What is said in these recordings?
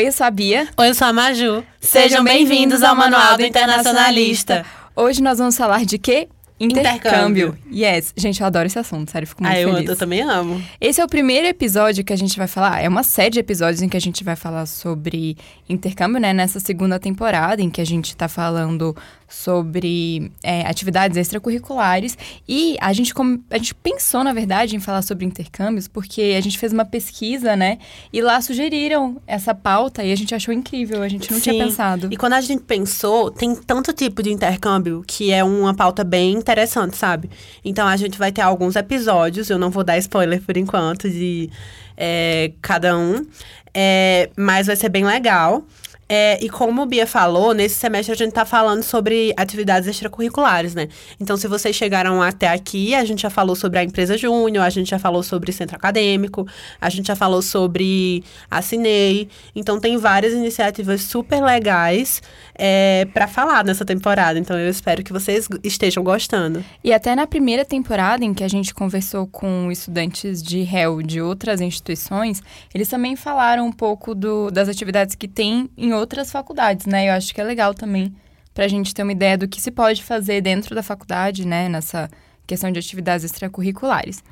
Oi, eu sou a Bia. Oi, eu sou a Maju. Sejam bem-vindos ao Manual do Internacionalista. Hoje nós vamos falar de quê? Intercâmbio. Yes. Gente, eu adoro esse assunto, sério, fico muito Ah, eu, feliz. eu também amo. Esse é o primeiro episódio que a gente vai falar. É uma série de episódios em que a gente vai falar sobre intercâmbio, né? Nessa segunda temporada, em que a gente tá falando sobre é, atividades extracurriculares. E a gente, a gente pensou, na verdade, em falar sobre intercâmbios, porque a gente fez uma pesquisa, né? E lá sugeriram essa pauta e a gente achou incrível. A gente não tinha Sim. pensado. E quando a gente pensou, tem tanto tipo de intercâmbio que é uma pauta bem interessante, sabe? Então a gente vai ter alguns episódios, eu não vou dar spoiler por enquanto de é, cada um, é, mas vai ser bem legal. É, e como o Bia falou, nesse semestre a gente tá falando sobre atividades extracurriculares, né? Então, se vocês chegaram até aqui, a gente já falou sobre a empresa Júnior, a gente já falou sobre centro acadêmico, a gente já falou sobre a Cinei. Então, tem várias iniciativas super legais é, para falar nessa temporada. Então, eu espero que vocês estejam gostando. E até na primeira temporada, em que a gente conversou com estudantes de réu de outras instituições, eles também falaram um pouco do- das atividades que tem em outras faculdades, né? Eu acho que é legal também para a gente ter uma ideia do que se pode fazer dentro da faculdade, né? Nessa questão de atividades extracurriculares.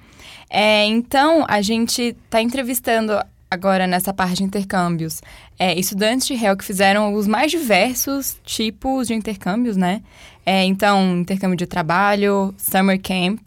É, então, a gente está entrevistando agora nessa parte de intercâmbios é, estudantes de réu que fizeram os mais diversos tipos de intercâmbios, né? É, então, intercâmbio de trabalho, summer camp.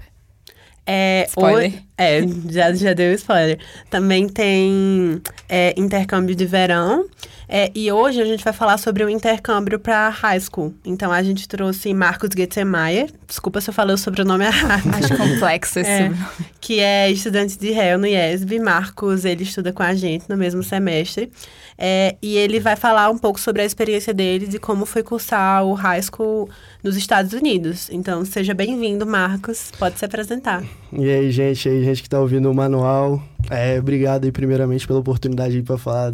É, Spoiler. o- é, já, já deu spoiler. Também tem é, intercâmbio de verão. É, e hoje a gente vai falar sobre o intercâmbio para high school. Então a gente trouxe Marcos Getzemeyer. Desculpa se eu falei o sobrenome errado. Acho complexo esse É. sobrenome. que é estudante de réu no IESB. Marcos, ele estuda com a gente no mesmo semestre. É, e ele vai falar um pouco sobre a experiência dele de como foi cursar o high school nos Estados Unidos. Então, seja bem-vindo, Marcos. Pode se apresentar. E aí, gente, aí, gente que tá ouvindo o manual, é, obrigado aí primeiramente pela oportunidade aí pra falar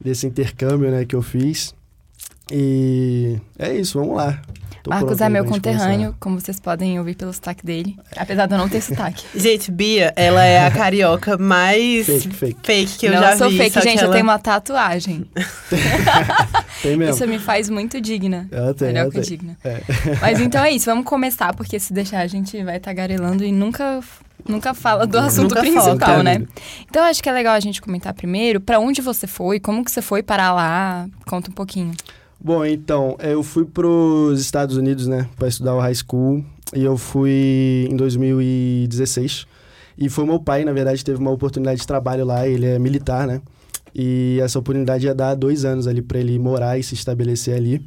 desse intercâmbio, né, que eu fiz. E é isso, vamos lá. Tô Marcos é meu conterrâneo, como vocês podem ouvir pelo sotaque dele. Apesar de eu não ter sotaque. Gente, Bia, ela é a carioca mais Fake, fake. fake que eu não, já eu sou vi. fake, só que gente. Eu ela- tenho uma tatuagem. começar. Tem mesmo. Isso me faz muito digna. Ela tem, Melhor ela que tem. digna. É. Mas então é isso, vamos começar, porque se deixar a gente vai tagarelando e nunca, nunca fala do assunto Nunca principal, né? Então acho que é legal a gente comentar primeiro pra onde você foi, como que você foi parar lá, conta um pouquinho. Bom, então, eu fui pros Estados Unidos, né, pra estudar o high school, e eu fui em 2016. E foi meu pai, na verdade, teve uma oportunidade de trabalho lá, ele é militar, né? E essa oportunidade ia dar dois anos ali pra ele morar e se estabelecer ali.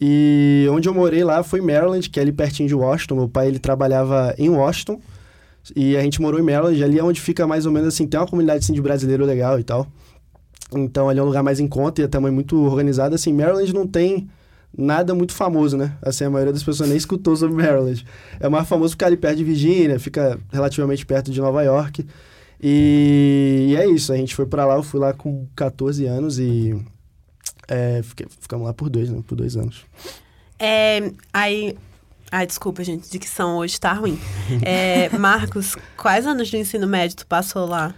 E onde eu morei lá foi Maryland, que é ali pertinho de Washington. Meu pai, ele trabalhava em Washington. E a gente morou em Maryland, ali é onde fica mais ou menos assim, tem uma comunidade assim, de brasileiro legal e tal. Então ali é um lugar mais em conta e é também muito organizado. Assim, Maryland não tem nada muito famoso, né? Assim, a maioria das pessoas nem escutou sobre Maryland. É mais famoso ficar ali perto de Virgínia, fica relativamente perto de Nova York. E, e é isso, a gente foi pra lá, eu fui lá com 14 anos e é, fiquei- ficamos lá por dois, né? Por dois anos. É, aí. Ai, desculpa, gente, dicção hoje tá ruim. É, Marcos, quais anos de ensino médio tu passou lá?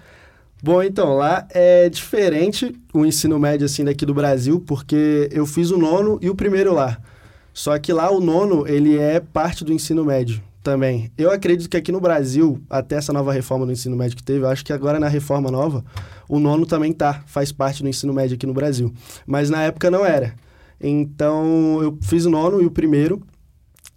Bom, então, lá é diferente o ensino médio, assim, daqui do Brasil, porque eu fiz o nono e o primeiro lá. Só que lá o nono, ele é parte do ensino médio também. Eu acredito que aqui no Brasil, até essa nova reforma do ensino médio que teve, eu acho que agora na reforma nova, o nono também tá, faz parte do ensino médio aqui no Brasil. Mas na época não era. Então, eu fiz o nono e o primeiro,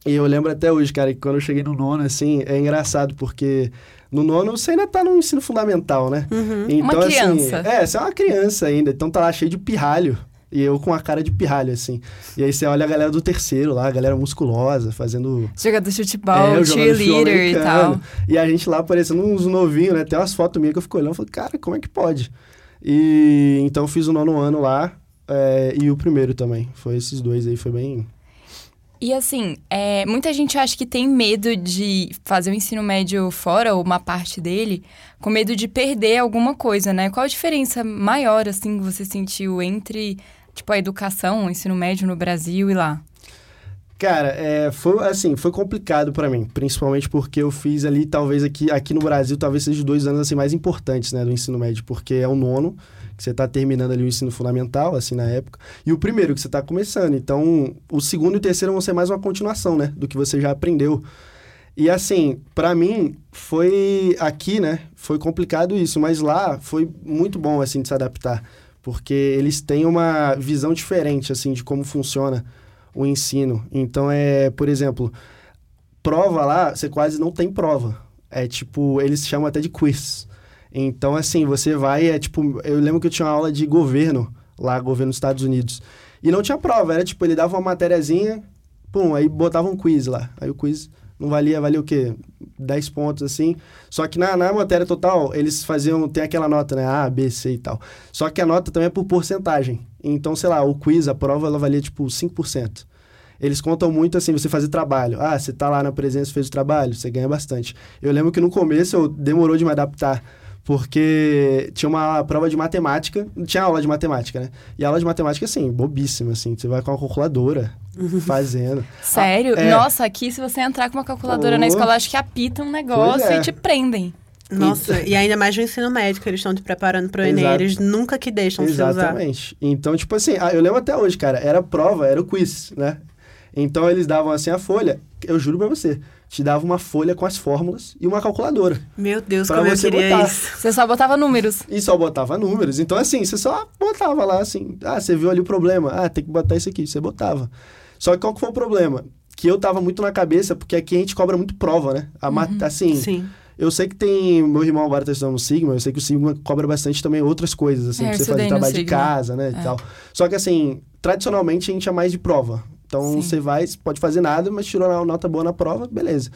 e eu lembro até hoje, cara, que quando eu cheguei no nono, assim, é engraçado, porque no nono você ainda tá no ensino fundamental, né? Uhum. Então, Uma assim, criança. é, você é uma criança ainda, então tá lá cheio de pirralho. E eu com a cara de pirralho, assim. E aí você olha a galera do terceiro lá, a galera musculosa, fazendo. Jogador de futebol, É, cheerleader e tal. E a gente lá parecendo uns novinhos, né? Tem umas fotos minhas que eu fico olhando e falo, cara, como é que pode? E então eu fiz o nono ano lá é, e o primeiro também. Foi esses dois aí, foi bem. E assim, é, muita gente acha que tem medo de fazer o ensino médio fora, ou uma parte dele, com medo de perder alguma coisa, né? Qual a diferença maior, assim, que você sentiu entre, tipo, a educação, o ensino médio no Brasil e lá? Cara, é, foi assim, foi complicado pra mim, principalmente porque eu fiz ali, talvez aqui, aqui no Brasil, talvez seja os dois anos assim mais importantes, né, do ensino médio, porque é o nono, você está terminando ali o ensino fundamental, assim, na época, e o primeiro, que você está começando. Então, o segundo e o terceiro vão ser mais uma continuação, né, do que você já aprendeu. E assim, para mim, foi aqui, né, foi complicado isso, mas lá foi muito bom, assim, de se adaptar, porque eles têm uma visão diferente, assim, de como funciona o ensino. Então, é, por exemplo, prova lá, você quase não tem prova. É tipo, eles chamam até de quiz. Então, assim, você vai, é tipo, eu lembro que eu tinha uma aula de governo lá, governo dos Estados Unidos. E não tinha prova, era tipo, ele dava uma matériazinha, pum, aí botava um quiz lá. Aí o quiz não valia, valia o quê? 10 pontos, assim. Só que na, na matéria total, eles faziam, tem aquela nota, né? A, B, C e tal. Só que a nota também é por porcentagem. Então, sei lá, o quiz, a prova, ela valia tipo 5%. Eles contam muito assim, você fazer trabalho. Ah, você tá lá na presença, fez o trabalho, você ganha bastante. Eu lembro que no começo eu demorou de me adaptar porque tinha uma prova de matemática, tinha aula de matemática, né? E a aula de matemática, assim, bobíssima, assim, você vai com a calculadora fazendo. Sério? Ah, é... Nossa, aqui se você entrar com uma calculadora oh. na escola, acho que apita um negócio é. e te prendem. Nossa, e ainda mais no ensino médico, eles estão te preparando para o Enem, eles nunca que deixam Exatamente. você usar. Exatamente. Então, tipo assim, ah, eu lembro até hoje, cara, era prova, era o quiz, né? Então eles davam assim a folha, eu juro para você, te dava uma folha com as fórmulas e uma calculadora. Meu Deus, como eu queria botar. isso. Você só botava números. E só botava números. Então, assim, você só botava lá, assim, ah, você viu ali o problema, ah, tem que botar isso aqui, você botava. Só que qual que foi o problema? Que eu tava muito na cabeça, porque aqui a gente cobra muito prova, né? A uhum. assim... Sim. Eu sei que tem. Meu irmão agora tá estudando no Sigma, eu sei que o Sigma cobra bastante também outras coisas, assim, é, pra você fazer trabalho de casa, né? É. E tal. Só que assim, tradicionalmente a gente é mais de prova. Então Sim. você vai, pode fazer nada, mas tirou uma nota boa na prova, beleza.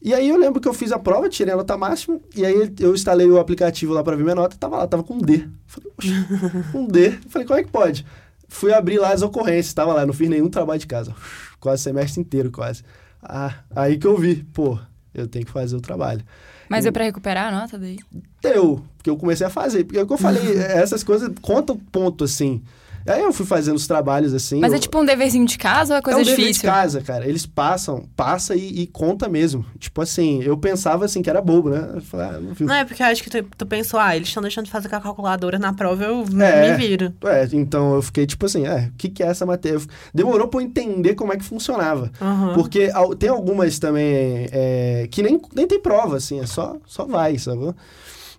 E aí eu lembro que eu fiz a prova, tirei a nota máxima, e aí eu instalei o aplicativo lá para ver minha nota, tava lá, tava com D. Falei, poxa, um D. Falei, como é que pode? Fui abrir lá as ocorrências, tava lá, não fiz nenhum trabalho de casa. Quase semestre inteiro, quase. Ah, aí que eu vi, pô, eu tenho que fazer o trabalho. Mas e, é para recuperar a nota daí? Deu, porque eu comecei a fazer. Porque é o que eu falei, essas coisas contam ponto, assim. Aí eu fui fazendo os trabalhos assim. Mas é eu... é tipo um deverzinho de casa ou é coisa é um difícil? Dever de casa, cara. Eles passam, passa e, e, conta mesmo. Tipo assim, eu pensava assim que era bobo, né? Eu falei, ah, não, não, é porque eu acho que tu, tu pensou, ah, eles estão deixando de fazer com a calculadora na prova, eu é, me viro. É, então eu fiquei tipo assim, é, o que, que é essa matéria? Demorou pra eu entender como é que funcionava. Uhum. Porque tem algumas também é, que nem, nem tem prova, assim, é só, só vai, sabe?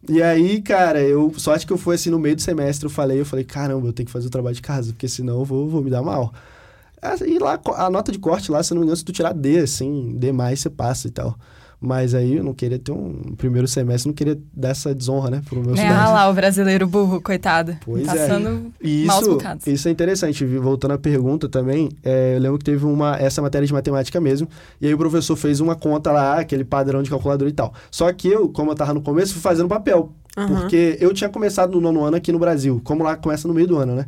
E aí, cara, eu só acho que eu fui assim no meio do semestre, eu falei, eu falei, caramba, eu tenho que fazer o trabalho de casa, porque senão eu vou, vou me dar mal. E lá, a nota de corte lá, se não me engano, se tu tirar D, assim, D mais, você passa e tal. Mas aí eu não queria ter um primeiro semestre, não queria dar essa desonra, né, pro meu é, Ah lá, o brasileiro burro, coitado. Pois Passando é. E isso, isso é interessante. Voltando à pergunta também, é, eu lembro que teve uma, essa matéria de matemática mesmo, e aí o professor fez uma conta lá, aquele padrão de calculadora e tal. Só que eu, como eu tava no começo, fui fazendo papel. Uhum. Porque eu tinha começado no nono ano aqui no Brasil, como lá começa no meio do ano, né?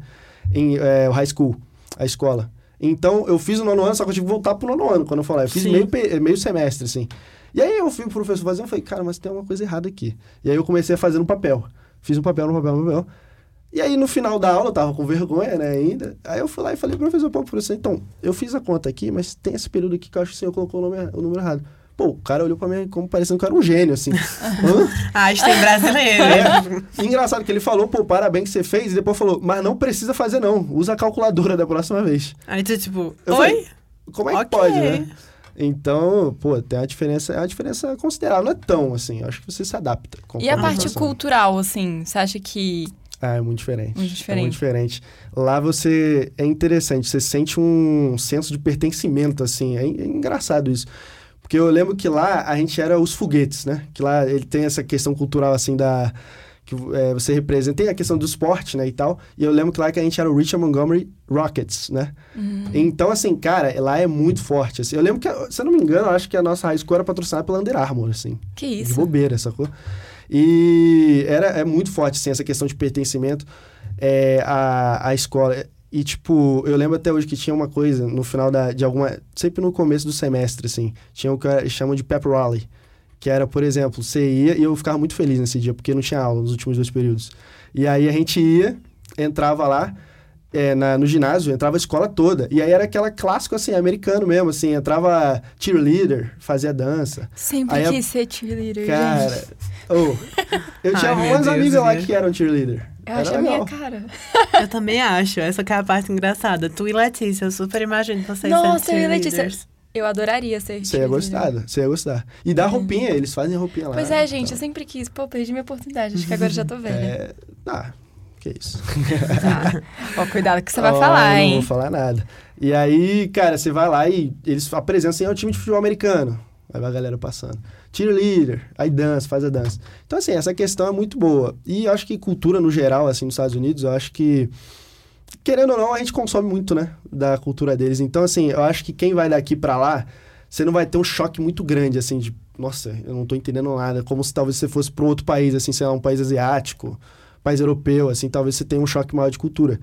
Em é, o high school, a escola. Então, eu fiz o nono ano, só que eu tive que voltar pro nono ano, quando eu falei. Eu fiz meio, meio semestre, assim. E aí eu fui pro professor fazendo, eu falei, cara, mas tem uma coisa errada aqui. E aí eu comecei a fazer no papel. Fiz um papel, no papel, no papel. E aí no final da aula, eu tava com vergonha, né, ainda. Aí eu fui lá e falei, professor, pô, professor, então, eu fiz a conta aqui, mas tem esse período aqui que eu acho que o senhor colocou o, nome, o número errado. Pô, o cara olhou pra mim como parecendo que eu era um gênio, assim. Einstein brasileiro. É. Engraçado que ele falou, pô, parabéns que você fez, e depois falou, mas não precisa fazer não, usa a calculadora da próxima vez. Aí tu, tipo, eu oi? Falei, como é que okay. pode, né? Então, pô, tem uma diferença, é uma diferença considerável. Não é tão assim, acho que você se adapta. E a parte cultural, assim, você acha que. Ah, é muito diferente. Muito diferente. É muito diferente. Lá você. É interessante, você sente um senso de pertencimento, assim. É, é engraçado isso. Porque eu lembro que lá a gente era os foguetes, né? Que lá ele tem essa questão cultural, assim, da que é, você representa. Tem a questão do esporte, né, e tal. E eu lembro que lá que a gente era o Richard Montgomery Rockets, né? Uhum. Então, assim, cara, lá é muito forte, assim. Eu lembro que, se eu não me engano, eu acho que a nossa high school era patrocinada pela Under Armour, assim. Que isso? De bobeira, sacou? E era, é muito forte, assim, essa questão de pertencimento é, à, à escola. E, tipo, eu lembro até hoje que tinha uma coisa no final da, de alguma... Sempre no começo do semestre, assim. Tinha o que chamam de pep rally que era, por exemplo, você ia e eu ficava muito feliz nesse dia, porque não tinha aula nos últimos dois períodos. E aí a gente ia, entrava lá é, na, no ginásio, entrava a escola toda. E aí era aquela clássico, assim, americano mesmo, assim, entrava cheerleader, fazia dança. Sempre aí, quis ser cheerleader, Cara, oh, eu tinha Ai, umas amigas lá que eram cheerleader. Eu acho Era a minha cara. Eu também acho. Essa que é a parte engraçada. Tu e Letícia, eu super imagino vocês Nossa, sendo eu e Letícia. Eu adoraria ser Você ia gostar, você ia gostar. E dá roupinha, eles fazem roupinha lá. Pois é, gente, eu sempre quis. Pô, perdi minha oportunidade. Acho que agora já tô velha. É... Ah, que isso. Tá. Ó, cuidado que você vai falar, Não hein? vou falar nada. E aí, cara, você vai lá e eles apresentam assim, é um time de futebol americano. Aí vai a galera passando. Cheerleader, aí dança, faz a dança. Então, assim, essa questão é muito boa. E eu acho que cultura no geral, assim, nos Estados Unidos, eu acho que, querendo ou não, a gente consome muito, né, da cultura deles. Então, assim, eu acho que quem vai daqui pra lá, você não vai ter um choque muito grande, assim, de, nossa, eu não tô entendendo nada. Como se talvez você fosse um outro país, assim, sei lá, um país asiático, país europeu, assim, talvez você tenha um choque maior de cultura.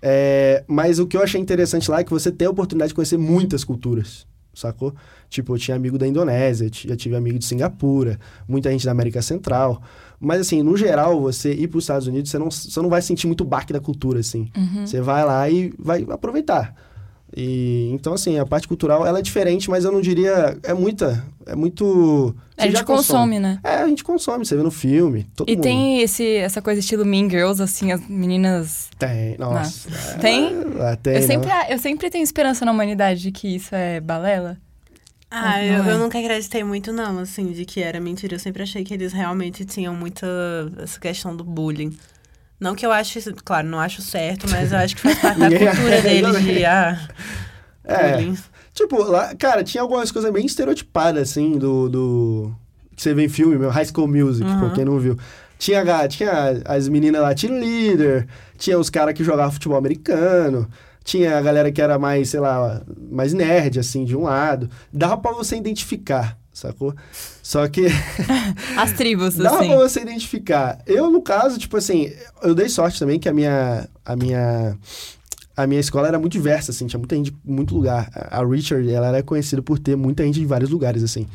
É, mas o que eu achei interessante lá é que você tem a oportunidade de conhecer muitas culturas, sacou? Tipo, eu tinha amigo da Indonésia, já tive amigo de Singapura, muita gente da América Central. Mas, assim, no geral, você ir para os Estados Unidos, você não, você não vai sentir muito baque da cultura, assim. Uhum. Você vai lá e vai aproveitar. E, então, assim, a parte cultural, ela é diferente, mas eu não diria... É muita... É muito... A você gente já consome, né? É, a gente consome. Você vê no filme, todo E mundo. tem esse, essa coisa estilo Mean Girls, assim, as meninas. Tem, nossa. Tem? Ah, tem, eu, não. sempre, eu sempre tenho esperança na humanidade de que isso é balela. Ah, eu, é. eu nunca acreditei muito, não, assim, de que era mentira. Eu sempre achei que eles realmente tinham muita essa questão do bullying. Não que eu ache, claro, não acho certo, mas eu acho que faz parte da cultura deles de, ah, É, bullying. Tipo, lá, cara, tinha algumas coisas bem estereotipadas, assim, do. do que você vê em filme, meu, High School Music, Uhum. pra quem não viu. Tinha, tinha as meninas lá, cheerleader, tinha os caras que jogavam futebol americano, tinha a galera que era mais, sei lá, mais nerd, assim, de um lado. Dava pra você identificar, sacou? Só que. As tribos, Dava assim. pra você identificar. Eu, no caso, tipo assim, eu dei sorte também que a minha. A minha. A minha escola era muito diversa, assim, tinha muita gente de muito lugar. A a Richard, ela era conhecida por ter muita gente de vários lugares, assim.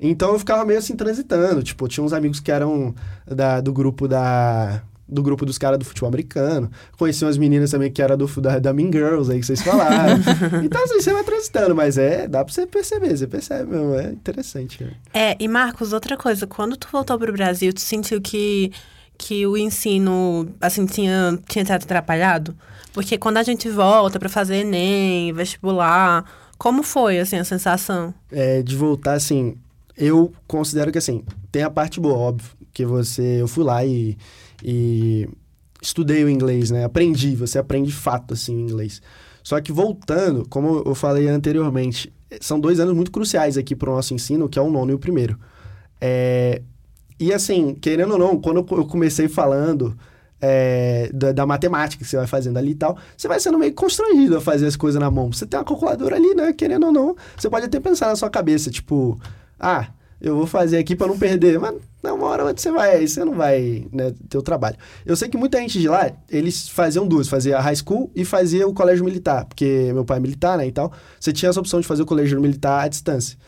Então eu ficava meio assim transitando. Tipo, tinha uns amigos que eram da, do grupo da. Do grupo dos caras do futebol americano. Conheci umas meninas também que era do, da, da Mean Girls aí que vocês falaram. então, assim, você vai transitando, mas é, dá pra você perceber, você percebe mesmo, é interessante. né? É, e Marcos, outra coisa, quando tu voltou pro Brasil, tu sentiu que, que o ensino, assim, tinha, tinha te atrapalhado? Porque quando a gente volta pra fazer Enem, vestibular, como foi, assim, a sensação? é, de voltar, assim, eu considero que, assim, tem a parte boa, óbvio, que você, eu fui lá e, e estudei o inglês, né? Aprendi, você aprende de fato, assim, o inglês. Só que voltando, como eu falei anteriormente, são dois anos muito cruciais aqui para o nosso ensino, que é o nono e o primeiro. É, e assim, querendo ou não, quando eu eu comecei falando é, da, da matemática que você vai fazendo ali e tal, você vai sendo meio constrangido a fazer as coisas na mão. Você tem uma calculadora ali, né? Querendo ou não, você pode até pensar na sua cabeça, tipo, ah, eu vou fazer aqui para não perder, mas uma hora você vai, você não vai né, ter o trabalho. Eu sei que muita gente de lá, eles faziam duas, fazia a high school e fazia o colégio militar, porque meu pai é militar, né, e tal. Você tinha essa opção de fazer o colégio militar à distância.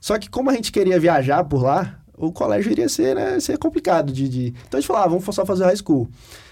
Só que como a gente queria viajar por lá, o colégio iria ser, né, ser complicado de, de... Então a gente falou, ah, vamos só fazer high school.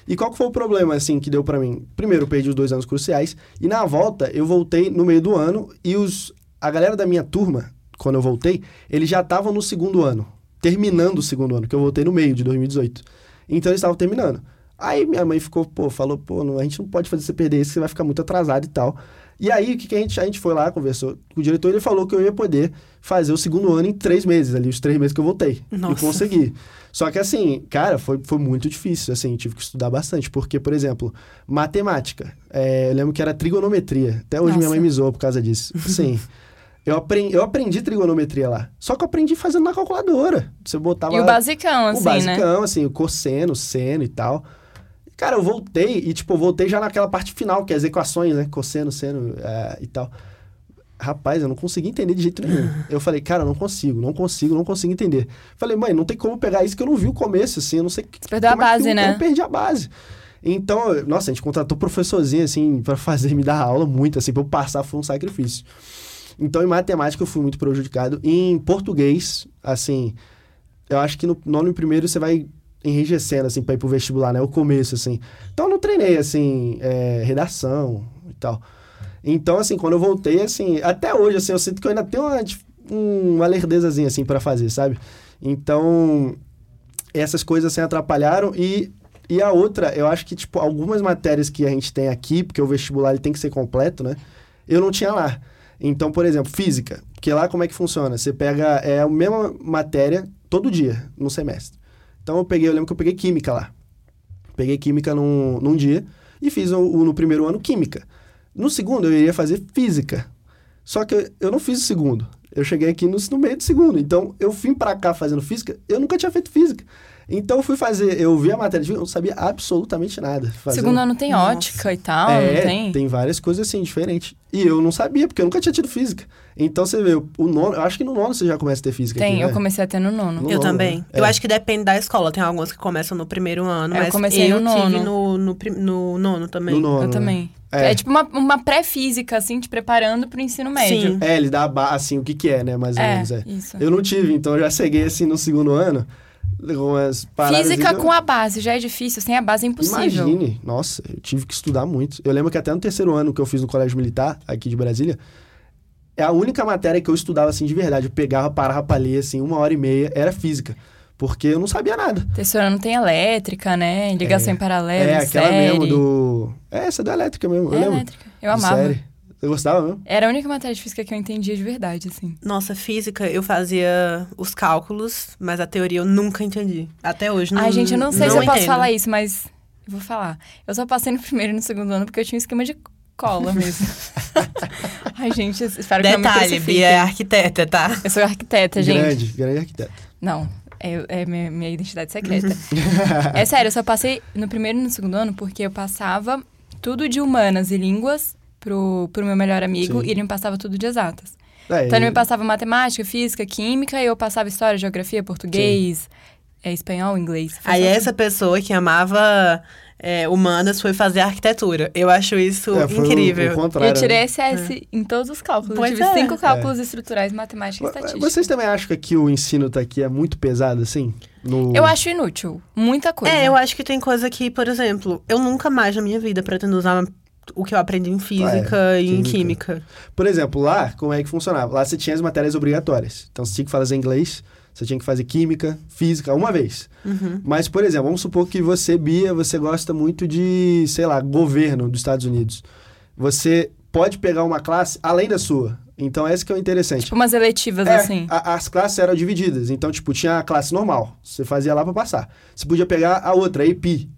E qual que foi o problema, assim, que deu pra mim? Primeiro, eu perdi os dois anos cruciais, e na volta, eu voltei no meio do ano, e os... a galera da minha turma, quando eu voltei, eles já estavam no segundo ano, terminando o segundo ano, que eu voltei no meio de 2018. Então eles estavam terminando. Aí minha mãe ficou, pô, falou, pô, não- a gente não pode fazer você perder isso, você vai ficar muito atrasado e tal. E aí, o que, que a gente, a gente foi lá, conversou com o diretor, ele falou que eu ia poder fazer o segundo ano em três meses, ali, os três meses que eu voltei. Nossa. E consegui. Só que assim, cara, foi, foi muito difícil, assim, tive que estudar bastante, porque, por exemplo, matemática, é, eu lembro que era trigonometria, até hoje minha Nossa. mãe me zoou por causa disso. Sim. Eu aprendi, eu aprendi trigonometria lá. Só que eu aprendi fazendo na calculadora. Você botava E o basicão, assim, o né? basicão, assim, o cosseno, o seno e tal. Cara, eu voltei e, tipo, eu voltei já naquela parte final, que é as equações, né? Cosseno, seno é, e tal. Rapaz, eu não consegui entender de jeito nenhum. Eu falei, cara, eu não consigo, não consigo, não consigo entender. Falei, mãe, não tem como pegar isso que eu não vi o começo, assim, eu não sei... Você perdeu a é que base, eu, né? Eu perdi a base. Então, nossa, a gente contratou professorzinho, assim, pra fazer, me dar aula muito, assim, pra eu passar foi um sacrifício. Então, em matemática eu fui muito prejudicado. E em português, assim, eu acho que no nono e primeiro você vai enrijecendo, assim, pra ir pro vestibular, né? O começo, assim. Então, eu não treinei, assim, é, redação e tal. Então, assim, quando eu voltei, assim, até hoje, assim, eu sinto que eu ainda tenho uma, um- uma lerdezazinha, assim, pra fazer, sabe? Então, essas coisas, assim, atrapalharam e E a outra, eu acho que, tipo, algumas matérias que a gente tem aqui, porque o vestibular ele tem que ser completo, né? Eu não tinha lá. Então, por exemplo, física. Porque lá como é que funciona? Você pega é, a mesma matéria todo dia, no semestre. Então eu peguei, eu lembro que eu peguei química lá. Peguei química num, num dia e fiz o, o- no primeiro ano química. No segundo eu iria fazer física. Só que eu, eu não fiz o segundo. Eu cheguei aqui no, no meio do segundo. Então eu vim pra cá fazendo física, eu nunca tinha feito física. Então eu fui fazer, eu vi a matéria de física, eu não sabia absolutamente nada. Fazendo- Segundo ano tem Nossa. ótica e tal, é, não tem? várias coisas assim, diferentes. E eu não sabia, porque eu nunca tinha tido física. Então você vê, o nono, eu acho que no nono você já começa a ter física. Tem, aqui, eu né? comecei a ter no nono. No Eu nono, também. né? Eu É. acho que depende da escola. Tem algumas que começam no primeiro ano, É, eu mas comecei eu no tive nono. no, no, prim- no nono também. No nono. Eu né? também. É. É, tipo uma, uma pré-física, assim, te preparando pro ensino médio. Sim. É, ele dá assim, o que que é, né, mais ou É, menos. É. isso. Eu não tive, então eu já cheguei assim no segundo ano, com as paradas... Física eu- com a base já é difícil, sem a base é impossível. Imagine, nossa, eu tive que estudar muito. Eu lembro que até no terceiro ano que eu fiz no Colégio Militar, aqui de Brasília, é a única matéria que eu estudava assim de verdade. Eu pegava, parava pra ler, assim, uma hora e meia, era física. Porque eu não sabia nada. Terceiro ano tem elétrica, né? Ligação É. em paralelo, é, aquela série. mesmo do... É, essa da elétrica mesmo, eu É lembro. elétrica. Eu amava. série. Você gostava mesmo? Era a única matéria de física que eu entendia de verdade, assim. Nossa, física, eu fazia os cálculos, mas a teoria eu nunca entendi. Até hoje, não Ai, gente, eu não sei se eu posso entendo. falar isso, mas eu vou falar. Eu só passei no primeiro e no segundo ano porque eu tinha um esquema de cola mesmo. Ai, gente, espero que não me Detalhe. Bia é arquiteta, tá? Eu sou arquiteta, gente. Grande, grande arquiteto. Não, é, é minha, minha identidade secreta. é sério, eu só passei no primeiro e no segundo ano porque eu passava tudo de humanas e línguas pro, pro meu melhor amigo Sim. e ele me passava tudo de exatas. É, Então ele me passava matemática, física, química e eu passava história, geografia, português, é, espanhol, inglês. Aí só essa pessoa que amava é, humanas foi fazer arquitetura. Eu acho isso é, o- incrível. O, contrário. eu tirei né? SS em todos os cálculos. Pois eu tive é. cinco cálculos estruturais, matemática e estatística. Vocês também acham que aqui o ensino tá aqui é muito pesado, assim? No... Eu acho inútil. Muita coisa. É, eu acho que tem coisa que, por exemplo, eu nunca mais na minha vida pretendo usar o que eu aprendi em física É, e em química. química. Por exemplo, lá, como é que funcionava? Lá você tinha as matérias obrigatórias. Então você tinha que fazer inglês, você tinha que fazer química, física, uma vez. Uhum. Mas, por exemplo, vamos supor que você, Bia, você gosta muito de, sei lá, governo dos Estados Unidos. Você pode pegar uma classe além da sua. Então, essa que é o interessante. Tipo umas eletivas, É, assim. a- as classes eram divididas. Então, tipo, tinha a classe normal. Você fazia lá pra passar. Você podia pegar a outra, a AP.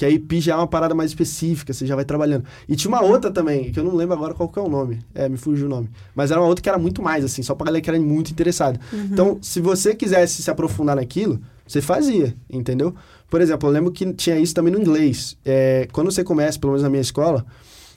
Que a AP já é uma parada mais específica, você já vai trabalhando. E tinha uma outra também, que eu não lembro agora qual que é o nome. É, me fugiu o nome. Mas era uma outra que era muito mais, assim, só pra galera que era muito interessada. Então, se você quisesse se aprofundar naquilo, você fazia, entendeu? Por exemplo, eu lembro que tinha isso também no inglês. É, quando você começa, pelo menos na minha escola,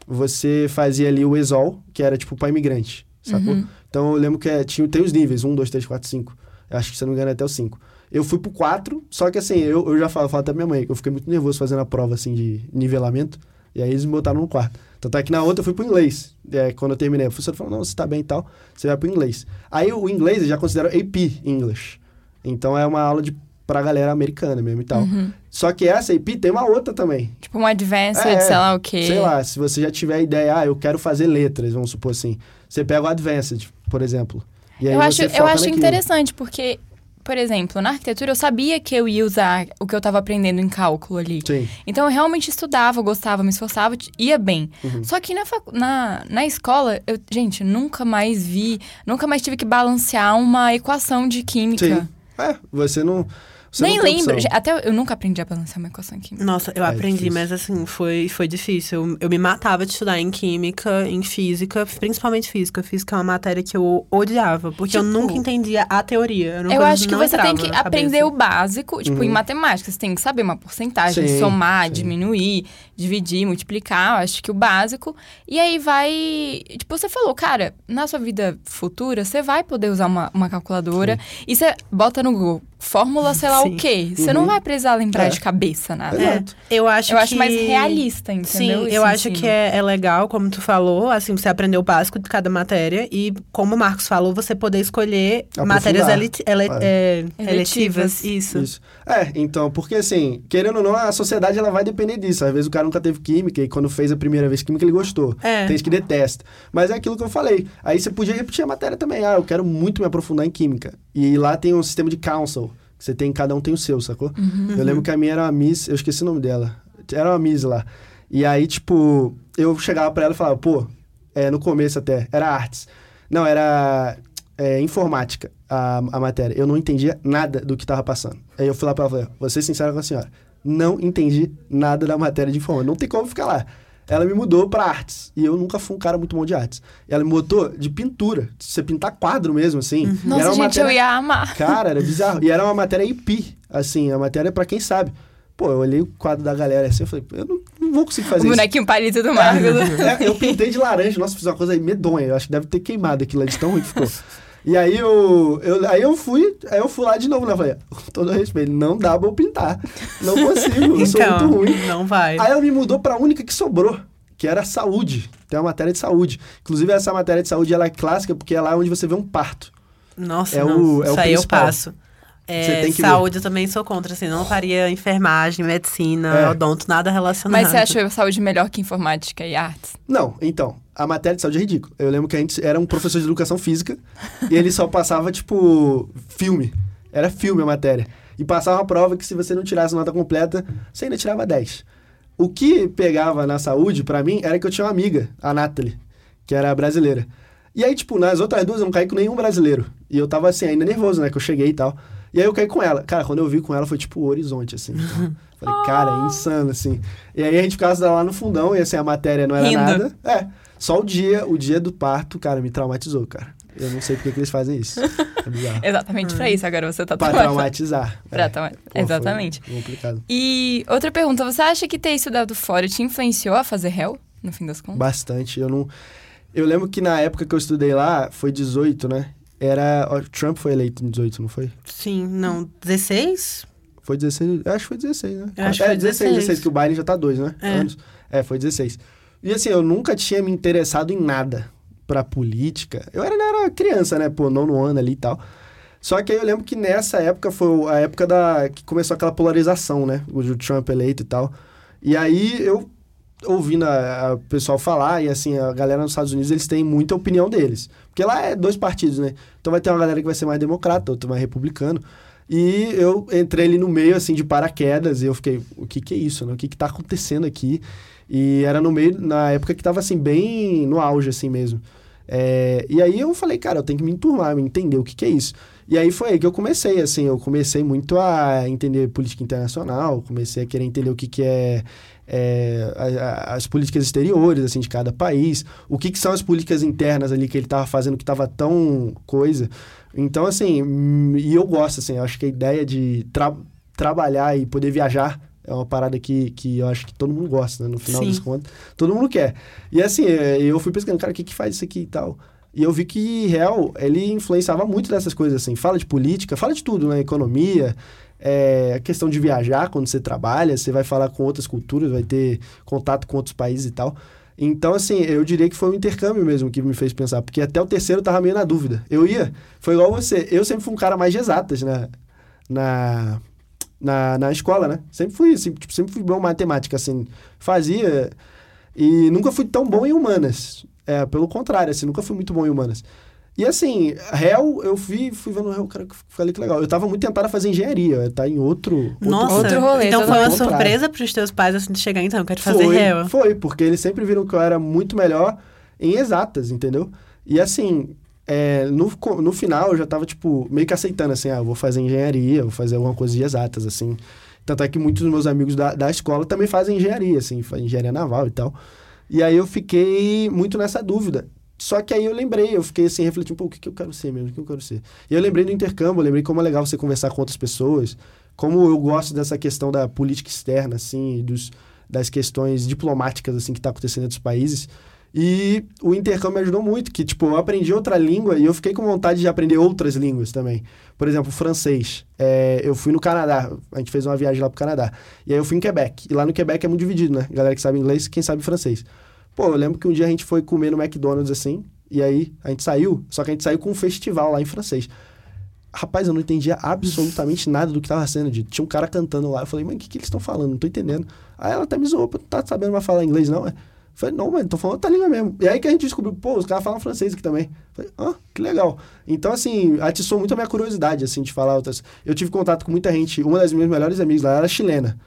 você fazia ali o ESOL, que era tipo para imigrante, sacou? Uhum. Então eu lembro que é, tinha, tem os níveis, 1, 2, 3, 4, 5. Eu acho que, se não me engano, é até o 5. Eu fui pro 4, só que assim, eu, eu já falo, falo até minha mãe, que eu fiquei muito nervoso fazendo a prova, assim, de nivelamento. E aí eles me botaram no quarto. Tanto é que na outra eu fui pro inglês. É, quando eu terminei, a professora falou, não, você tá bem e tal, você vai pro inglês. Aí o inglês eu já considero AP English. Então é uma aula de, pra galera americana mesmo e tal. Uhum. Só que essa AP tem uma outra também. Tipo um advanced, É, sei lá o quê. Sei lá, se você já tiver ideia, ah, eu quero fazer letras, vamos supor assim. Você pega o Advanced, por exemplo. E aí Eu acho, eu acho naquilo. interessante, porque, por exemplo, na arquitetura eu sabia que eu ia usar o que eu tava aprendendo em cálculo ali. Sim. Então eu realmente estudava, gostava, me esforçava, ia bem. Uhum. Só que na, na, na escola, eu, gente, nunca mais vi, nunca mais tive que balancear uma equação de química. Sim. É, você não. Você Nem lembro. opção. Até eu nunca aprendi a balancear uma equação em química. Nossa, eu É aprendi, difícil. mas assim, foi, foi difícil. Eu, eu me matava de estudar em química, em física, principalmente física. Física é uma matéria que eu odiava, porque eu Tipo, nunca entendia a teoria. Era uma Eu coisa acho que você tem que aprender o básico, tipo, em Uhum. matemática, você tem que saber uma porcentagem, Sim, somar, sim. diminuir, dividir, multiplicar, eu acho que o básico. E aí vai. Tipo, você falou, cara, na sua vida futura, você vai poder usar uma, uma calculadora e você bota no Google fórmula, sei lá Sim. o quê. Você não Uhum. vai precisar lembrar É. de cabeça nada. É. É, eu acho Eu que... acho mais realista, entendeu? Sim, esse eu acho ensino. que é, é legal, como tu falou, assim, você aprender o básico de cada matéria e, como o Marcos falou, você poder escolher Aprofundar. matérias eleti- ele- é, Eletivas. eletivas. Isso. Isso. É, então, porque assim, querendo ou não, a sociedade ela vai depender disso. Às vezes o cara nunca teve química e quando fez a primeira vez química ele gostou. É. Tem gente que detesta. Mas é aquilo que eu falei. Aí você podia repetir a matéria também. Ah, eu quero muito me aprofundar em química. E lá tem um sistema de council. Você tem, cada um tem o seu, sacou? Eu lembro que a minha era uma Miss, eu esqueci o nome dela. Era uma Miss lá. E aí, tipo, eu chegava pra ela e falava, pô, é, no começo até, era artes. Não, era é, informática a, a matéria. Eu não entendia nada do que tava passando. Aí eu fui lá pra ela e falei, vou ser sincero com a senhora, não entendi nada da matéria de informática. Não tem como ficar lá. Ela me mudou pra artes. E eu nunca fui um cara muito bom de artes. Ela me botou de pintura. De você pintar quadro mesmo, assim. E Nossa, era uma gente, eu matéria- ia amar. Cara, era bizarro. E era uma matéria IP, assim, a matéria pra quem sabe. Pô, eu olhei o quadro da galera assim, eu falei, eu não, não vou conseguir O fazer isso. bonequinho palito do Marcos. É, eu pintei de laranja, nossa, fiz uma coisa aí medonha. Eu acho que deve ter queimado aquilo ali de tão ruim que ficou. E aí eu, eu, aí eu fui, aí eu fui lá de novo, né? Falei, com todo respeito, não dá pra eu pintar. Não consigo, eu sou Então, muito ruim. não vai. Aí ela me mudou pra única que sobrou, que era saúde. Tem uma matéria de saúde. Inclusive, essa matéria de saúde ela é clássica porque é lá onde você vê um parto. Nossa, É não. o- é o Isso aí eu passo. É, Você tem que saúde eu também sou contra, assim, não faria enfermagem, medicina, É. odonto, nada relacionado. Mas você achou saúde melhor que informática e artes? Não, então, a matéria de saúde é ridícula. Eu lembro que a gente era um professor de educação física e ele só passava, tipo, filme. Era filme a matéria. E passava uma prova que se você não tirasse nota completa, você ainda tirava 10. O que pegava na saúde, pra mim, era que eu tinha uma amiga, a Nathalie, que era brasileira. E aí, tipo, nas outras duas eu não caí com nenhum brasileiro. E eu tava, assim, ainda nervoso, né, que eu cheguei e tal. E aí eu caí com ela. Cara, quando eu vi com ela, foi tipo o horizonte, assim. Então, falei, cara, é insano, assim. E aí a gente ficava lá no fundão, e assim, a matéria não era Rindo. nada. É. Só o dia, o dia do parto, cara, me traumatizou, cara. Eu não sei por que eles fazem isso. É bizarro. Exatamente pra isso, agora você tá pra traumatizar. Pra É. trauma- Pô, Exatamente. complicado. E outra pergunta, você acha que ter estudado fora te influenciou a fazer réu, no fim das contas? Bastante. Eu não. Eu lembro que na época que eu estudei lá, foi 18, né? Era. ó, Trump foi eleito em 18, não foi? Sim, não. 16? Foi 16. eu Acho que foi 16, né? Eu acho é, que foi 16, 16, 16, que o Biden já tá dois, né? É. Anos. É, foi 16. E assim, eu nunca tinha me interessado em nada pra política. Eu era, era criança, né? Pô, nono ano ali e tal. Só que aí eu lembro que nessa época foi a época da que começou aquela polarização, né? O Trump eleito e tal. E aí eu ouvindo o pessoal falar, e assim, a galera nos Estados Unidos, eles têm muita opinião deles. Porque lá é dois partidos, né? Então vai ter uma galera que vai ser mais democrata, outra mais republicano. E eu entrei ali no meio, assim, de paraquedas, e eu fiquei, o que que é isso, né? O que que tá acontecendo aqui? E era no meio, na época que tava, assim, bem no auge, assim mesmo. É, e aí eu falei, cara, eu tenho que me enturmar, me entender o que que é isso. E aí foi aí que eu comecei, assim, eu comecei muito a entender política internacional, comecei a querer entender o que que é, é, a- a- as políticas exteriores, assim, de cada país, o que que são as políticas internas ali que ele tava fazendo que tava tão coisa. Então, assim, e eu gosto, assim, eu acho que a ideia de tra- trabalhar e poder viajar é uma parada que, que eu acho que todo mundo gosta, né? No final Sim. das contas, todo mundo quer. E assim, é, eu fui pesquisando, cara, o que que faz isso aqui e tal. E eu vi que, real, ele influenciava muito dessas coisas, assim. Fala de política, fala de tudo, né? Economia, é, a questão de viajar quando você trabalha, você vai falar com outras culturas, vai ter contato com outros países e tal. Então, assim, eu diria que foi o intercâmbio mesmo que me fez pensar, porque até o terceiro eu tava meio na dúvida. Eu ia, foi igual você, eu sempre fui um cara mais de exatas, né? Na, na, na escola, né? Sempre fui, assim, tipo, sempre fui bom em matemática, assim, fazia e nunca fui tão bom em humanas. É, pelo contrário, assim, nunca fui muito bom em humanas. E assim, réu, eu fui, fui vendo réu, cara, que falei que legal. Eu tava muito tentado a fazer engenharia, tá em outro. Nossa, outro rolê, então foi uma contrário. surpresa pros teus pais, assim, de chegar, então, eu quero fazer foi, réu. Foi, porque eles sempre viram que eu era muito melhor em exatas, entendeu? E assim, é, no, no final eu já tava, tipo, meio que aceitando, assim, ah, eu vou fazer engenharia, vou fazer alguma coisa de exatas, assim. Tanto é que muitos dos meus amigos da, da escola também fazem engenharia, assim, fazem engenharia naval e tal. E aí eu fiquei muito nessa dúvida. Só que aí eu lembrei, eu fiquei assim, refletindo, pô, o que, que eu quero ser mesmo? O que eu quero ser? E eu lembrei do intercâmbio, eu lembrei como é legal você conversar com outras pessoas, como eu gosto dessa questão da política externa, assim, dos, das questões diplomáticas, assim, que tá acontecendo em outros países. E o intercâmbio me ajudou muito, que, tipo, eu aprendi outra língua e eu fiquei com vontade de aprender outras línguas também. Por exemplo, francês. É, eu fui no Canadá, a gente fez uma viagem lá pro Canadá. E aí eu fui em Quebec. E lá no Quebec é muito dividido, né? Galera que sabe inglês, quem sabe francês. Pô, eu lembro que um dia a gente foi comer no McDonald's assim, e aí a gente saiu, só que a gente saiu com um festival lá em francês. Rapaz, eu não entendia absolutamente nada do que tava sendo dito. Tinha um cara cantando lá. Eu falei, mas o que, que eles estão falando? Não tô entendendo. Aí ela até me zoou, "Pô, tá sabendo mais falar inglês, não? É. Falei, não, mano, tô falando outra língua mesmo. E aí que a gente descobriu, pô, os caras falam francês aqui também. Falei, ah, que legal. Então, assim, atiçou muito a minha curiosidade, assim, de falar outras. Eu tive contato com muita gente. Uma das minhas melhores amigas lá era chilena.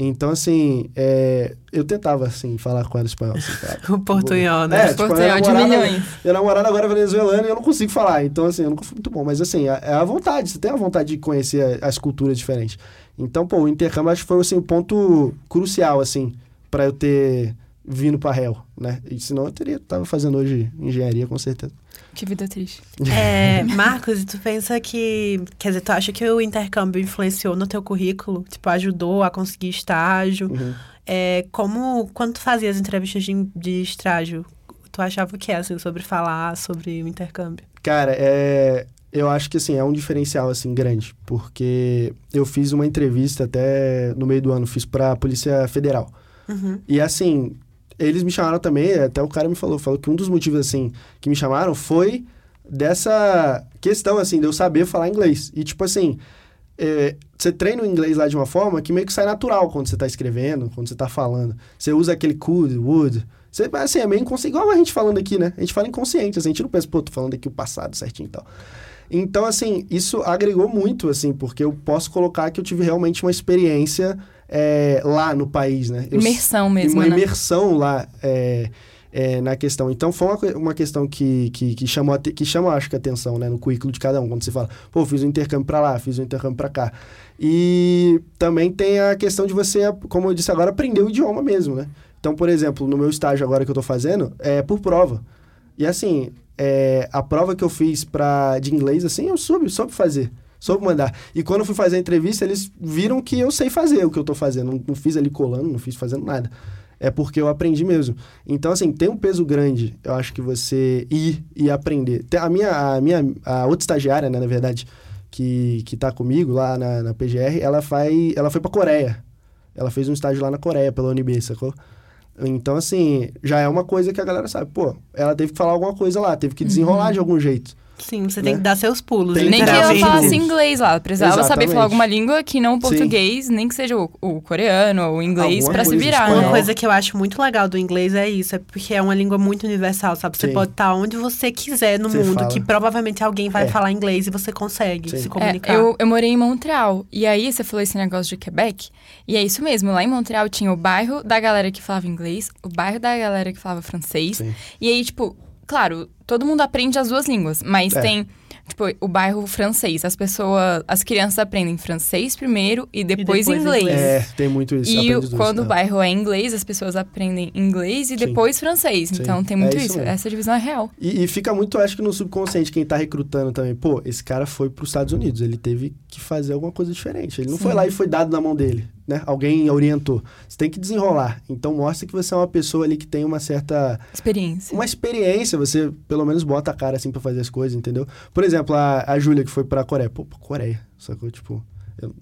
Então, assim, é, eu tentava, assim, falar com ela espanhol. Assim, o portunhol, né? É, tipo, portunhol de milhões. Minha namorada agora é venezuelana e eu não consigo falar. Então, assim, eu nunca fui muito bom. Mas, assim, é, é a vontade. Você tem a vontade de conhecer as culturas diferentes. Então, pô, o intercâmbio acho que foi, assim, o um ponto crucial, assim, para eu ter vindo para réu, né? E senão eu teria, tava fazendo hoje engenharia, com certeza. Que vida triste. É, Marcos, tu pensa que, quer dizer, tu acha que o intercâmbio influenciou no teu currículo? Tipo, ajudou a conseguir estágio? Uhum. É, como, quando tu fazia as entrevistas de, de estágio, tu achava o que, assim, sobre falar sobre o intercâmbio? Cara, é, eu acho que, assim, é um diferencial, assim, grande. Porque eu fiz uma entrevista até no meio do ano, fiz pra Polícia Federal. Uhum. E, assim, eles me chamaram também, até o cara me falou, falou que um dos motivos, assim, que me chamaram foi dessa questão, assim, de eu saber falar inglês. E, tipo assim, é, você treina o inglês lá de uma forma que meio que sai natural quando você tá escrevendo, quando você tá falando. Você usa aquele could, would. Você, assim, é meio inconsciente, igual a gente falando aqui, né? A gente fala inconsciente, assim, a gente não pensa, pô, tô falando aqui o passado certinho e tal. Então, assim, isso agregou muito, assim, porque eu posso colocar que eu tive realmente uma experiência é, lá no país, né? Eu, imersão mesmo, uma né? imersão lá é, é, na questão. Então, foi uma, uma questão que, que, que, chamou, que chama, acho que, atenção, né? No currículo de cada um. Quando você fala, pô, fiz um intercâmbio para lá, fiz um intercâmbio para cá. E também tem a questão de você, como eu disse agora, aprender o idioma mesmo, né? Então, por exemplo, no meu estágio agora que eu tô fazendo, é por prova. E assim, é, a prova que eu fiz pra, de inglês, assim, eu soube, soube fazer. Soube mandar. E quando eu fui fazer a entrevista, eles viram que eu sei fazer o que eu tô fazendo. Não, não fiz ali colando, não fiz fazendo nada. É porque eu aprendi mesmo. Então, assim, tem um peso grande, eu acho que você ir e aprender. A minha, a minha a outra estagiária, né, na verdade, que, que tá comigo lá na, na PGR, ela, vai, ela foi pra Coreia. Ela fez um estágio lá na Coreia, pela UNB, sacou? Então, assim, já é uma coisa que a galera sabe. Pô, ela teve que falar alguma coisa lá, teve que desenrolar uhum. de algum jeito. Sim, você né? tem que dar seus pulos. Tem nem que ela falasse inglês lá. Precisava Exatamente. saber falar alguma língua que não o português, Sim. nem que seja o, o coreano ou o inglês para se virar. Uma né? coisa que eu acho muito legal do inglês é isso, é porque é uma língua muito universal, sabe? Você Sim. pode estar onde você quiser no você mundo, fala. que provavelmente alguém vai é. falar inglês e você consegue Sim. se comunicar. É, eu, eu morei em Montreal, e aí você falou esse negócio de Quebec, e é isso mesmo. Lá em Montreal tinha o bairro da galera que falava inglês, o bairro da galera que falava francês, e aí, tipo, claro, todo mundo aprende as duas línguas, mas é. tem tipo, o bairro francês. As pessoas, as crianças aprendem francês primeiro e depois, e depois inglês. inglês. É, tem muito isso. E o, quando o é. bairro é inglês, as pessoas aprendem inglês e Sim. depois francês. Sim. Então tem muito é isso. isso. Essa divisão é real. E, e, fica muito, acho que no subconsciente, quem tá recrutando também. Pô, esse cara foi para os Estados Unidos, ele teve que fazer alguma coisa diferente. Ele não Sim. foi lá e foi dado na mão dele né? Alguém orientou. Você tem que desenrolar. Então mostra que você é uma pessoa ali que tem uma certa experiência. Uma experiência, você pelo menos bota a cara assim para fazer as coisas, entendeu? Por exemplo, a, a Júlia que foi para Coreia, pô, Coreia, sacou? Tipo, eu,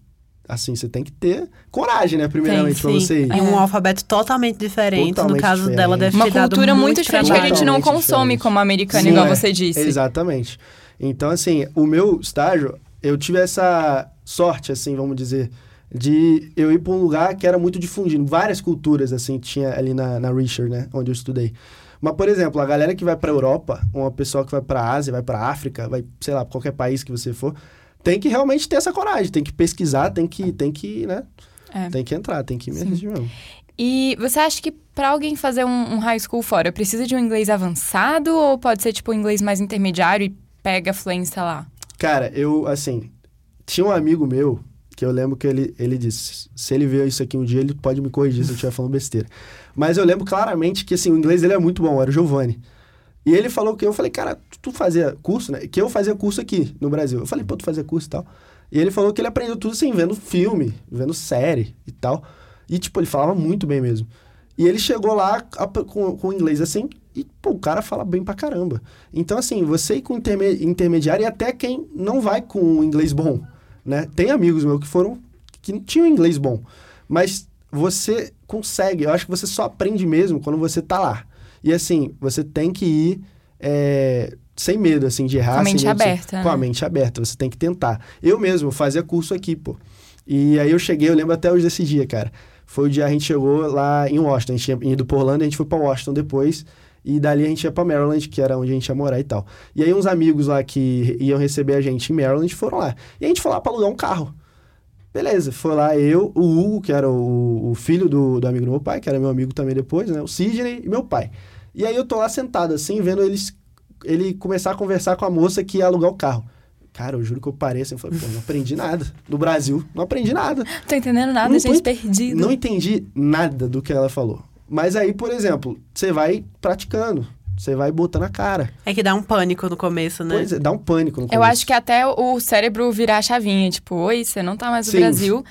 assim, você tem que ter coragem, né, primeiramente, para você ir. E um alfabeto totalmente diferente, totalmente no caso diferente. dela deve uma ter cultura muito, muito diferente que a gente não consome diferente. como americano, Sim, igual é, você disse. Exatamente. Então, assim, o meu estágio, eu tive essa sorte, assim, vamos dizer, de eu ir para um lugar que era muito difundido. Várias culturas, assim, tinha ali na, na Richard, né? Onde eu estudei. Mas, por exemplo, a galera que vai para Europa, uma pessoa que vai para Ásia, vai para África, vai, sei lá, qualquer país que você for, tem que realmente ter essa coragem, tem que pesquisar, tem que, tem que, né? É. Tem que entrar, tem que ir mesmo. E você acha que para alguém fazer um, um, high school fora, precisa de um inglês avançado ou pode ser tipo um inglês mais intermediário e pega a fluência lá? Cara, eu, assim, tinha um amigo meu que eu lembro que ele, ele disse, se ele ver isso aqui um dia, ele pode me corrigir se eu estiver falando besteira. Mas eu lembro claramente que, assim, o inglês dele é muito bom, era o Giovanni. E ele falou que eu falei, cara, tu fazia curso, né? Que eu fazia curso aqui no Brasil. Eu falei, pô, tu fazia curso e tal. E ele falou que ele aprendeu tudo assim, vendo filme, vendo série e tal. E, tipo, ele falava muito bem mesmo. E ele chegou lá com, com o inglês assim, e, pô, o cara fala bem pra caramba. Então, assim, você ir com intermediário e até quem não vai com inglês bom né? Tem amigos meus que foram que não tinham inglês bom, mas você consegue, eu acho que você só aprende mesmo quando você tá lá. E assim, você tem que ir é, sem medo, assim, de errar. Com a mente aberta. né? Com a mente aberta, você tem que tentar. Eu mesmo fazia curso aqui, pô. E aí eu cheguei, eu lembro até hoje desse dia, cara. foi o dia a gente chegou lá em Washington. A gente tinha ido por Orlando, a gente foi pra Washington depois. E dali a gente ia pra Maryland, que era onde a gente ia morar e tal. E aí uns amigos lá que iam receber a gente em Maryland foram lá. E a gente foi lá pra alugar um carro. Beleza, foi lá eu, o Hugo, que era o, o filho do, do amigo do meu pai, que era meu amigo também depois, né? O Sidney e meu pai. E aí eu tô lá sentado assim, vendo eles, ele começar a conversar com a moça que ia alugar o carro. Cara, eu juro que eu parei assim, eu falei, pô, não aprendi nada. No Brasil, não aprendi nada. Tô entendendo nada, Não gente tô- perdido. Não entendi nada do que ela falou. Mas aí, por exemplo, você vai praticando, você vai botando a cara. É que dá um pânico no começo, né? Pois é, dá um pânico no Eu começo. acho que até o cérebro virar a chavinha, tipo, oi, você não tá mais no Sim. Brasil.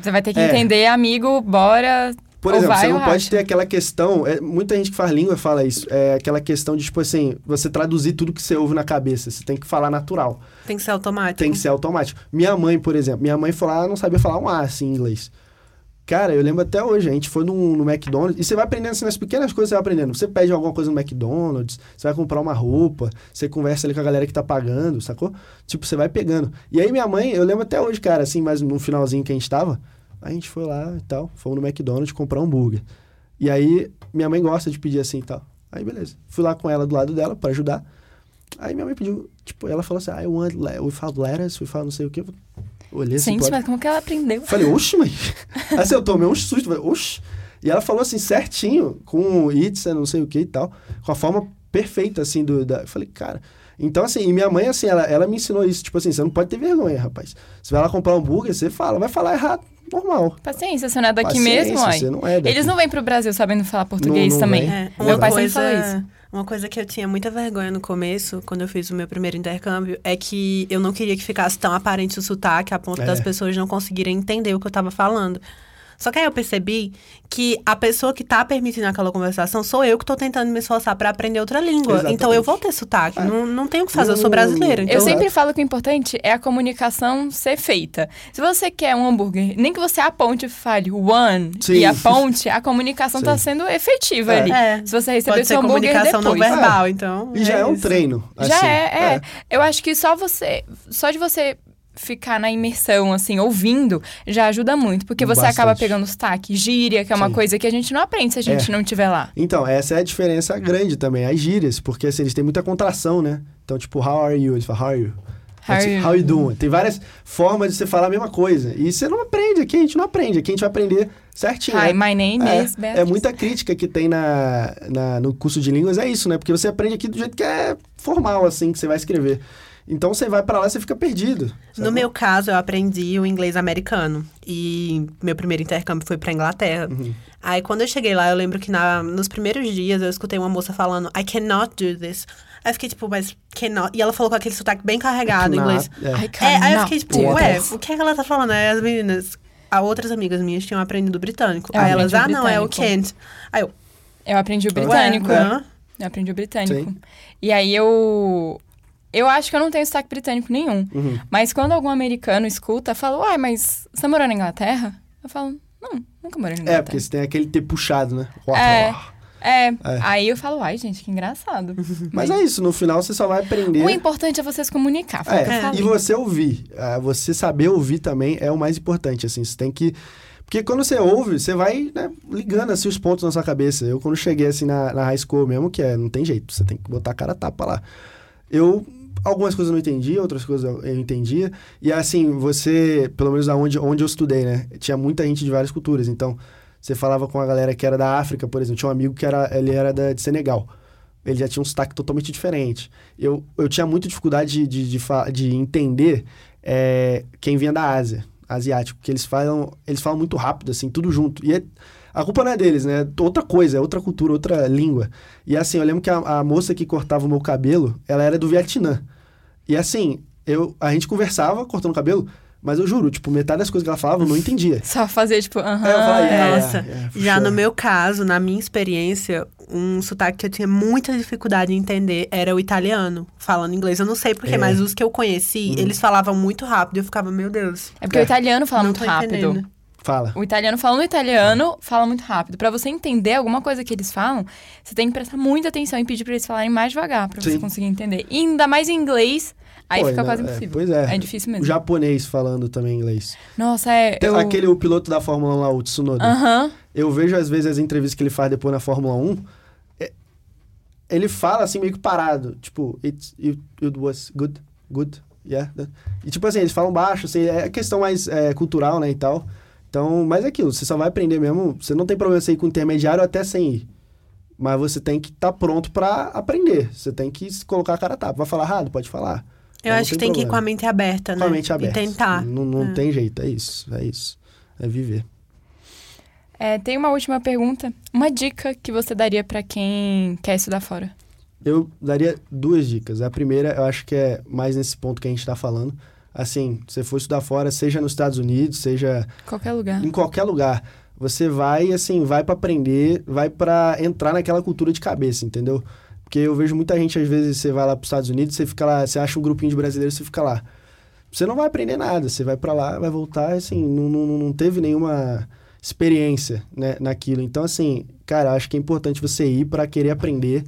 Você vai ter que É. entender, amigo, bora. Por exemplo, vai você não pode racha. ter aquela questão. é, muita gente que faz língua fala isso. É aquela questão de, tipo assim, você traduzir tudo que você ouve na cabeça. Você tem que falar natural. Tem que ser automático. Tem que ser automático. Minha mãe, por exemplo, minha mãe falou, ah, não sabia falar um A assim em inglês. Cara, eu lembro até hoje, a gente foi no, no McDonald's e você vai aprendendo assim, nas pequenas coisas você vai aprendendo. Você pede alguma coisa no McDonald's, você vai comprar uma roupa, você conversa ali com a galera que tá pagando, sacou? Tipo, você vai pegando. E aí minha mãe, eu lembro até hoje, cara, assim, mas no finalzinho que a gente tava, a gente foi lá e tal, fomos no McDonald's comprar um hambúrguer. E aí minha mãe gosta de pedir assim e tal. Aí beleza. Fui lá com ela do lado dela pra ajudar. Aí minha mãe pediu, tipo, ela falou assim, I want, le- without lettuce, without não sei o quê. Olhei assim, Gente, mas como que ela aprendeu? Falei, oxe, mãe. Assim, eu tomei um susto. Falei, oxe. E ela falou assim, certinho, com o Itza, não sei o que e tal. Com a forma perfeita, assim, do... Da... Eu falei, cara... Então, assim, e minha mãe, assim, ela, ela me ensinou isso. Tipo assim, você não pode ter vergonha, rapaz. Você vai lá comprar um hambúrguer, você fala. Vai falar errado, normal. Paciência, você não é daqui Paciência, mesmo, ai. Você não é daqui. Eles não vêm pro Brasil sabendo falar português Não- não também. É, Meu pai sempre falou isso. Uma coisa que eu tinha muita vergonha no começo, quando eu fiz o meu primeiro intercâmbio, é que eu não queria que ficasse tão aparente o sotaque a ponto É. das pessoas não conseguirem entender o que eu tava falando. Só que aí eu percebi que a pessoa que tá permitindo aquela conversação sou eu que tô tentando me esforçar pra aprender outra língua. Exatamente. Então eu vou ter sotaque. É. Não, não tenho o que fazer, eu sou brasileira. Eu Então, Exato. sempre falo que o importante é a comunicação ser feita. Se você quer um hambúrguer, nem que você aponte e fale one Sim. e aponte, a comunicação Sim. tá sendo efetiva É. ali. É. Se você receber pode seu ser hambúrguer comunicação depois. não verbal, então. E já é, um isso. treino. Já assim. é, é, Eu acho que só você, só de você ficar na imersão, assim, ouvindo, já ajuda muito. Porque você Bastante. acaba pegando sotaque, gíria, que é uma Sim. coisa que a gente não aprende se a gente É. não estiver lá. Então, essa é a diferença grande também, as gírias, porque assim, eles têm muita contração, né? Então, tipo, how are you? Eles falam, how are you? How are you? how you doing? Tem várias formas de você falar a mesma coisa. E você não aprende, aqui a gente não aprende, aqui a gente vai aprender certinho. Hi, né? my name É, is Beatriz. é muita crítica que tem na, na- no curso de línguas, é isso, né? Porque você aprende aqui do jeito que é formal, assim, que você vai escrever. Então você vai pra lá e você fica perdido. No sabe? meu caso, eu aprendi o inglês americano. E meu primeiro intercâmbio foi pra Inglaterra. Uhum. Aí, quando eu cheguei lá, eu lembro que na, nos primeiros dias eu escutei uma moça falando, I cannot do this. Aí eu fiquei tipo, mas cannot. E ela falou com aquele sotaque bem carregado em inglês. É. I É, aí eu fiquei tipo, ué, o que é que ela tá falando? Aí as meninas, a outras amigas minhas tinham aprendido britânico. Eu aí elas, ah, não, é o britânico. can't. Aí eu, Eu aprendi o ué, britânico. hã? Eu aprendi o britânico. Sim. E aí eu. Eu acho que eu não tenho sotaque britânico nenhum. Uhum. Mas quando algum americano escuta, fala, uai, mas você morou na Inglaterra? Eu falo, não, nunca morei na É, Inglaterra. porque você tem aquele ter puxado, né? É. É, É. aí eu falo, ai, gente, que engraçado. Mas é isso, no final você só vai aprender. O importante é você se comunicar, foi É, e você ouvir. Ah, Você saber ouvir também é o mais importante, assim. Você tem que... Porque quando você ouve, você vai né, ligando, assim, os pontos na sua cabeça. Eu, quando cheguei, assim, na, na high school mesmo, que é... Não tem jeito, você tem que botar a cara tapa lá. Eu... Algumas coisas eu não entendia, outras coisas eu entendia. E, assim, você... Pelo menos aonde, onde eu estudei, né? Tinha muita gente de várias culturas. Então, você falava com a galera que era da África, por exemplo. Tinha um amigo que era... Ele era da, de Senegal ele já tinha um sotaque totalmente diferente. Eu, eu tinha muita dificuldade de, de, de, de entender é, quem vinha da Ásia, asiático, porque eles falam, eles falam muito rápido, assim, tudo junto. E é- a culpa não é deles, né? Outra coisa, é outra cultura, outra língua. E assim, eu lembro que a, a moça que cortava o meu cabelo, ela era do Vietnã. E assim, eu, a gente conversava cortando o cabelo, mas eu juro, tipo, metade das coisas que ela falava eu não entendia. Só fazer, tipo, aham. Eu falava, é. yeah, Nossa, yeah, yeah, for Já sure. no meu caso, na minha experiência, um sotaque que eu tinha muita dificuldade em entender era o italiano, falando inglês. Eu não sei porquê, É. mas os que eu conheci, Uhum. eles falavam muito rápido. Eu ficava, meu Deus. É porque o italiano fala não muito rápido. entendendo. Fala. O italiano falando italiano fala muito rápido. Pra você entender alguma coisa que eles falam, você tem que prestar muita atenção e pedir pra eles falarem mais devagar, pra você conseguir entender. E ainda mais em inglês, aí Pô, fica né, quase é, impossível. pois é. É difícil O mesmo. japonês falando também inglês. Nossa, é. Tem eu... aquele o piloto da Fórmula 1 lá, o Tsunoda. Aham. Eu vejo às vezes as entrevistas que ele faz depois na Fórmula 1. é- ele fala assim meio que parado. Tipo, it, it, it was good, good, yeah. E tipo assim, eles falam baixo, assim, é questão mais é, cultural, né, e tal. Então, mas é aquilo, você só vai aprender mesmo. Você não tem problema você ir com intermediário até sem ir. Mas você tem que estar pronto pra aprender. Você tem que se colocar a cara a tapa. Vai falar errado? Pode falar. Eu acho que tem que ir com a mente aberta, né? Com a mente aberta. E tentar. Não, não É. tem jeito, é isso. É isso. É viver. É, tem uma última pergunta. Uma dica que você daria pra quem quer estudar fora? Eu daria duas dicas. A primeira, eu acho que é mais nesse ponto que a gente está falando. Assim, você for estudar fora, seja nos Estados Unidos, seja Qualquer lugar. em qualquer lugar, você vai, assim, vai para aprender, vai para entrar naquela cultura de cabeça, entendeu? Porque eu vejo muita gente, às vezes, você vai lá para os Estados Unidos, você fica lá, você acha um grupinho de brasileiros, você fica lá. Você não vai aprender nada, você vai para lá, vai voltar, assim, não, não, não teve nenhuma experiência né, naquilo. Então, assim, cara, acho que é importante você ir para querer aprender,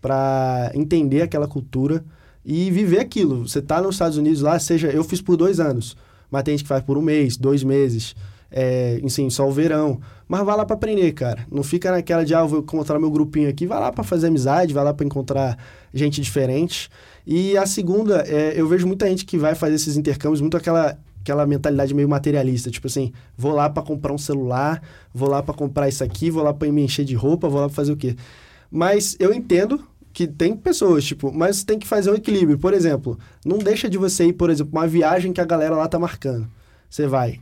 para entender aquela cultura e viver aquilo. Você tá nos Estados Unidos lá, seja, eu fiz por dois anos, mas tem gente que faz por um mês, dois meses, é, enfim, só o verão. Mas vai lá para aprender, cara. Não fica naquela de, ah, vou encontrar meu grupinho aqui. Vai lá para fazer amizade, vai lá para encontrar gente diferente. E a segunda, é, eu vejo muita gente que vai fazer esses intercâmbios, muito aquela aquela mentalidade meio materialista, tipo assim, vou lá para comprar um celular, vou lá para comprar isso aqui, vou lá para me encher de roupa, vou lá pra fazer o quê? Mas eu entendo que tem pessoas, tipo, mas tem que fazer um equilíbrio. Por exemplo, não deixa de você ir, por exemplo, uma viagem que a galera lá tá marcando. Você vai.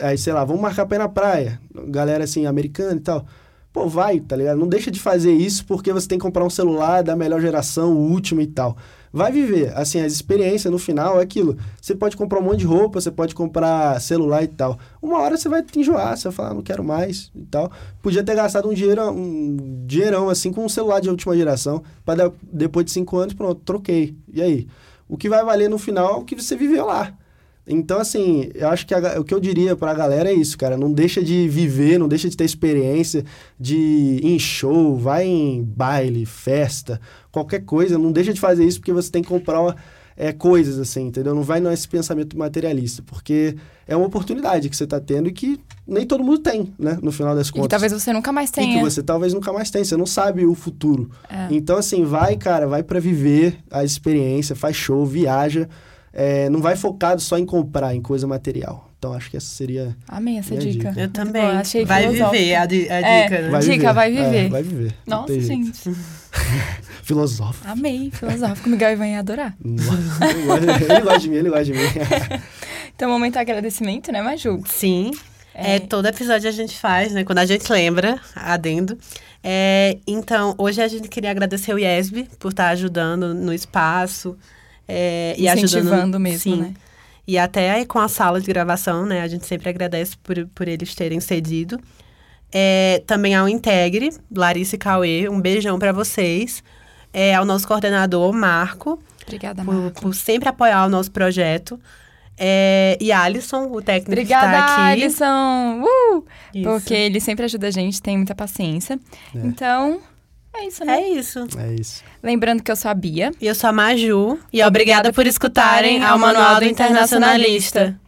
Aí, sei lá, vamos marcar ir na praia. Galera assim, americana e tal. Pô, vai, tá ligado? Não deixa de fazer isso porque você tem que comprar um celular da melhor geração, o último e tal. Vai viver. Assim, as experiências no final é aquilo. Você pode comprar um monte de roupa, você pode comprar celular e tal. Uma hora você vai te enjoar, você vai falar, ah, não quero mais e tal. Podia ter gastado um dinheiro, um dinheirão assim com um celular de última geração, para depois de cinco anos, pronto, troquei. E aí? O que vai valer no final é o que você viveu lá. Então, assim, eu acho que a- o que eu diria pra galera é isso, cara. Não deixa de viver, não deixa de ter experiência, de ir em show, vai em baile, festa, qualquer coisa. Não deixa de fazer isso porque você tem que comprar é, coisas, assim, entendeu? Não vai nesse pensamento materialista, porque é uma oportunidade que você tá tendo e que nem todo mundo tem, né? No final das E contas. que talvez você nunca mais E tenha. que você talvez nunca mais tenha, você não sabe o futuro. É. Então, assim, vai, cara, vai pra viver a experiência, faz show, viaja. É, não vai focado só em comprar, em coisa material. Então, acho que essa seria. Amei essa dica. dica. Eu também. boa, achei vai filosófico. viver a, di- a É. dica, né? Vai Dica, viver. vai viver. É, vai viver. Nossa, gente. Filosófico. Amei. Filosófico. Miguel Ivan ia adorar. Ele gosta- ele gosta de mim, ele gosta de mim. Então, momento de agradecimento, né, Maju? Sim. É, todo episódio a gente faz, né? Quando a gente lembra, adendo. É, então, hoje a gente queria agradecer o IESB por estar ajudando no espaço. É, e Incentivando ajudando, mesmo, sim. né? E até aí com a sala de gravação, né? A gente sempre agradece por, por eles terem cedido. É, também ao Integre, Larissa e Cauê, um beijão pra vocês. É, ao nosso coordenador, Marco, Obrigada, por, Marco. por sempre apoiar o nosso projeto. É, e Alisson, o técnico que Obrigada, está aqui. Alisson! Uh! Porque ele sempre ajuda a gente, tem muita paciência. É. Então, é isso, né? É isso. É isso. Lembrando que eu sou a Bia. E eu sou a Maju. E obrigada por escutarem ao Manual do Internacionalista.